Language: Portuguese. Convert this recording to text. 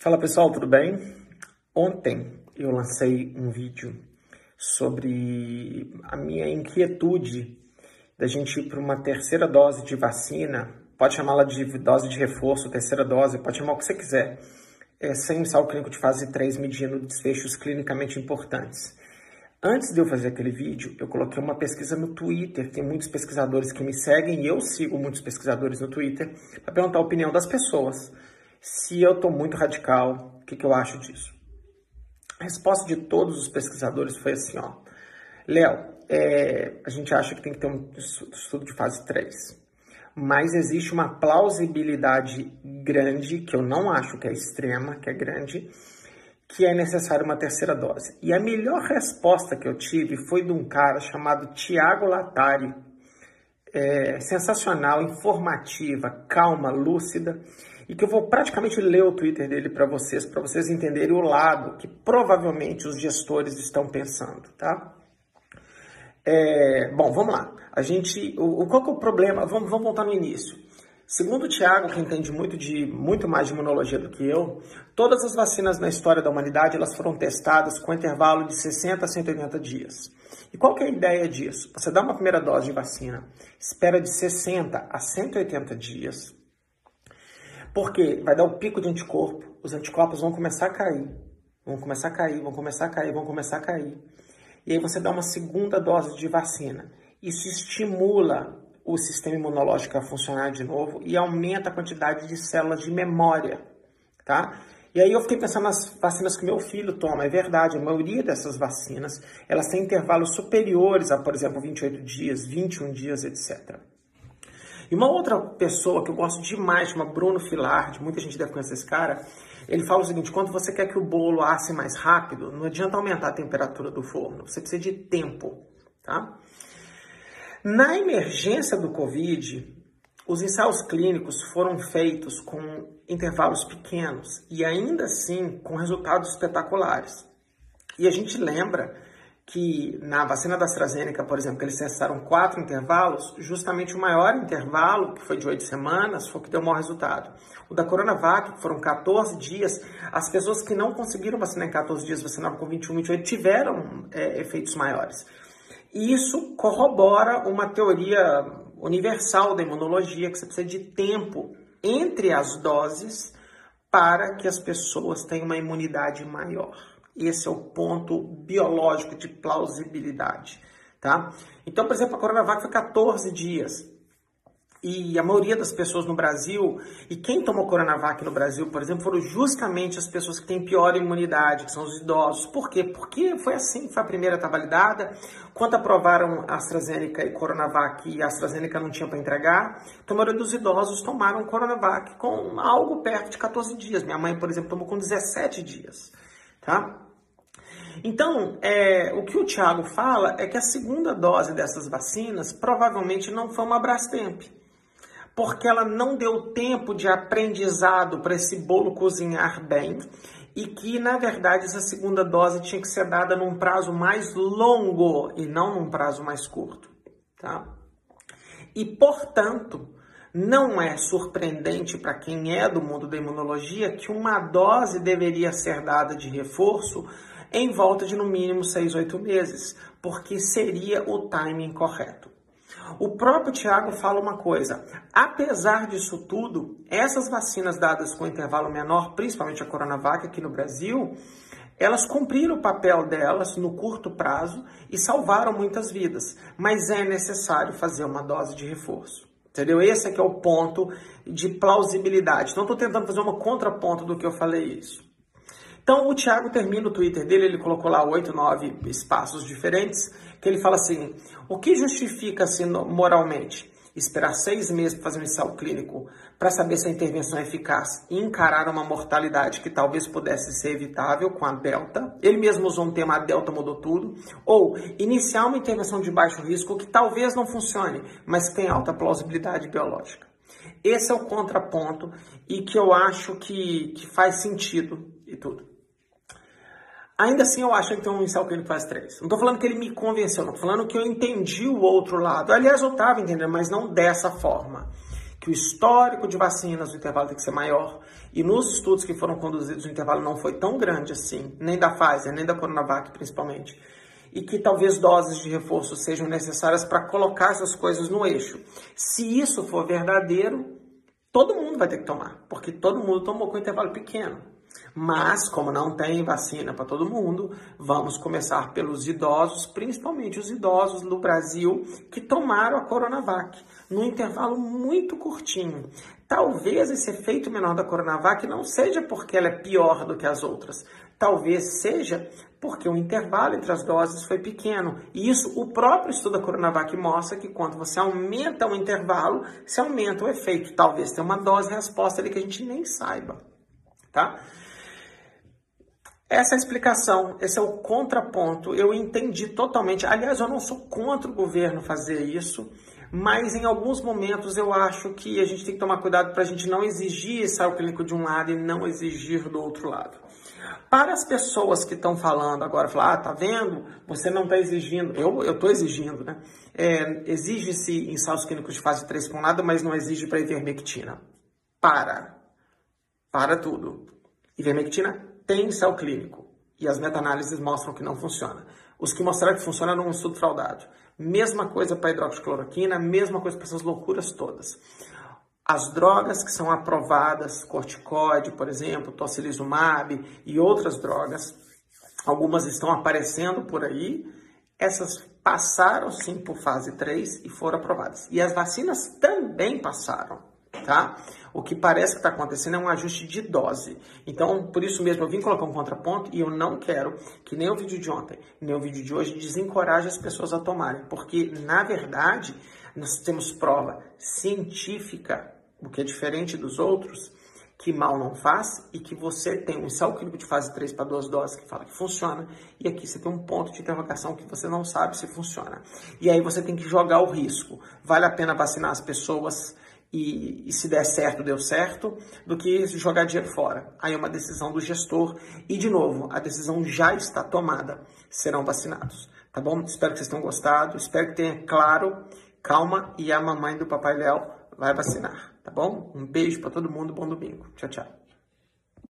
Fala pessoal, tudo bem? Ontem eu lancei um vídeo sobre a minha inquietude da gente ir para uma terceira dose de vacina, pode chamá-la de dose de reforço, terceira dose, pode chamar o que você quiser, é, sem ensaio clínico de fase 3 medindo desfechos clinicamente importantes. Antes de eu fazer aquele vídeo, eu coloquei uma pesquisa no Twitter, tem muitos pesquisadores que me seguem e eu sigo muitos pesquisadores no Twitter, para perguntar a opinião das pessoas. Se eu estou muito radical, o que, que eu acho disso? A resposta de todos os pesquisadores foi assim, ó. Léo, é, a gente acha que tem que ter um estudo de fase 3. Mas existe uma plausibilidade grande, que eu não acho que é extrema, que é grande, que é necessária uma terceira dose. E a melhor resposta que eu tive foi de um cara chamado Tiago Latari. É, sensacional, informativa, calma, lúcida, e que eu vou praticamente ler o Twitter dele para vocês, para vocês entenderem o lado que provavelmente os gestores estão pensando, tá? É, bom, vamos lá. A gente, o, qual que é o problema? Vamos, vamos voltar no início. Segundo o Tiago, que entende muito, de, muito mais de imunologia do que eu, todas as vacinas na história da humanidade elas foram testadas com intervalo de 60 a 180 dias. E qual que é a ideia disso? Você dá uma primeira dose de vacina, espera de 60 a 180 dias, porque vai dar o pico de anticorpo, os anticorpos vão começar a cair, vão começar a cair, vão começar a cair, vão começar a cair. E aí você dá uma segunda dose de vacina. Isso estimula o sistema imunológico a funcionar de novo e aumenta a quantidade de células de memória, tá? E aí eu fiquei pensando nas vacinas que meu filho toma. É verdade, a maioria dessas vacinas, elas têm intervalos superiores a, por exemplo, 28 dias, 21 dias, etc. E uma outra pessoa que eu gosto demais, chama Bruno Filardi, muita gente deve conhecer esse cara, ele fala o seguinte, quando você quer que o bolo asse mais rápido, não adianta aumentar a temperatura do forno, você precisa de tempo, tá? Na emergência do Covid, os ensaios clínicos foram feitos com intervalos pequenos e ainda assim com resultados espetaculares. E a gente lembra que na vacina da AstraZeneca, por exemplo, que eles testaram quatro intervalos, justamente o maior intervalo, que foi de oito semanas, foi o que deu o maior resultado. O da Coronavac, que foram 14 dias, as pessoas que não conseguiram vacinar em 14 dias, vacinavam com 21, 28, tiveram é, efeitos maiores. E isso corrobora uma teoria universal da imunologia, que você precisa de tempo entre as doses para que as pessoas tenham uma imunidade maior. Esse é o ponto biológico de plausibilidade, tá? Então, por exemplo, a Coronavac foi 14 dias. E a maioria das pessoas no Brasil, e quem tomou Coronavac no Brasil, por exemplo, foram justamente as pessoas que têm pior imunidade, que são os idosos. Por quê? Porque foi assim, foi a primeira estava validada. Quando aprovaram AstraZeneca e Coronavac, e a AstraZeneca não tinha para entregar, então a maioria dos idosos tomaram Coronavac com algo perto de 14 dias. Minha mãe, por exemplo, tomou com 17 dias, tá? Então, é, o que o Tiago fala é que a segunda dose dessas vacinas provavelmente não foi uma Brastemp porque ela não deu tempo de aprendizado para esse bolo cozinhar bem e que, na verdade, essa segunda dose tinha que ser dada num prazo mais longo e não num prazo mais curto, tá? E, portanto, não é surpreendente para quem é do mundo da imunologia que uma dose deveria ser dada de reforço em volta de no mínimo 6, 8 meses, porque seria o timing correto. O próprio Tiago fala uma coisa: apesar disso tudo, essas vacinas dadas com intervalo menor, principalmente a Coronavac aqui no Brasil, elas cumpriram o papel delas no curto prazo e salvaram muitas vidas, mas é necessário fazer uma dose de reforço. Entendeu? Esse é que é o ponto de plausibilidade. Não estou tentando fazer uma contraponto do que eu falei isso. Então o Thiago termina o Twitter dele, ele colocou lá oito, nove espaços diferentes, que ele fala assim: o que justifica-se moralmente? Esperar seis meses para fazer um ensaio clínico para saber se a intervenção é eficaz e encarar uma mortalidade que talvez pudesse ser evitável com a Delta. Ele mesmo usou um tema, a Delta mudou tudo. Ou iniciar uma intervenção de baixo risco que talvez não funcione, mas tem alta plausibilidade biológica. Esse é o contraponto e que eu acho que, que faz sentido e tudo. Ainda assim, eu acho que tem um incel que ele faz três. Não estou falando que ele me convenceu, não. Estou falando que eu entendi o outro lado. Aliás, eu estava entendendo, mas não dessa forma. que o histórico de vacinas, o intervalo tem que ser maior, e nos estudos que foram conduzidos, o intervalo não foi tão grande assim, nem da Pfizer, nem da Coronavac principalmente, e que talvez doses de reforço sejam necessárias para colocar essas coisas no eixo. Se isso for verdadeiro, todo mundo vai ter que tomar, porque todo mundo tomou com intervalo pequeno. Mas, como não tem vacina para todo mundo, vamos começar pelos idosos, principalmente os idosos no Brasil que tomaram a Coronavac, num intervalo muito curtinho. Talvez esse efeito menor da Coronavac não seja porque ela é pior do que as outras. Talvez seja porque o intervalo entre as doses foi pequeno. E isso o próprio estudo da Coronavac mostra que quando você aumenta o intervalo, se aumenta o efeito. Talvez tenha uma dose resposta ali que a gente nem saiba, tá? Essa é a explicação, esse é o contraponto. Eu entendi totalmente. Aliás, eu não sou contra o governo fazer isso, mas em alguns momentos eu acho que a gente tem que tomar cuidado para a gente não exigir ensaio clínico de um lado e não exigir do outro lado. Para as pessoas que estão falando agora, falar, ah, tá vendo? Você não está exigindo. Eu estou exigindo, né? É, Exige-se ensaios clínicos de fase 3 com nada, mas não exige para ivermectina. Para. Para tudo. Ivermectina tem ensaio clínico e as meta-análises mostram que não funciona. Os que mostraram que funciona num estudo fraudado. Mesma coisa para hidroxicloroquina, mesma coisa para essas loucuras todas. As drogas que são aprovadas, corticoide, por exemplo, tocilizumab e outras drogas, algumas estão aparecendo por aí, essas passaram sim por fase 3 e foram aprovadas. E as vacinas também passaram tá? O que parece que está acontecendo é um ajuste de dose. Então, por isso mesmo, eu vim colocar um contraponto e eu não quero que nem o vídeo de ontem, nem o vídeo de hoje desencoraje as pessoas a tomarem, porque, na verdade, nós temos prova científica, o que é diferente dos outros, que mal não faz e que você tem um ensaio clínico de fase 3 para duas doses que fala que funciona e aqui você tem um ponto de interrogação que você não sabe se funciona. E aí você tem que jogar o risco. Vale a pena vacinar as pessoas e, e, se der certo, deu certo, do que jogar dinheiro fora. Aí é uma decisão do gestor e, de novo, a decisão já está tomada. Serão vacinados. Tá bom? Espero que vocês tenham gostado. Espero que tenha claro. Calma e a mamãe do Papai Léo vai vacinar. Tá bom? Um beijo para todo mundo. Bom domingo. Tchau, tchau.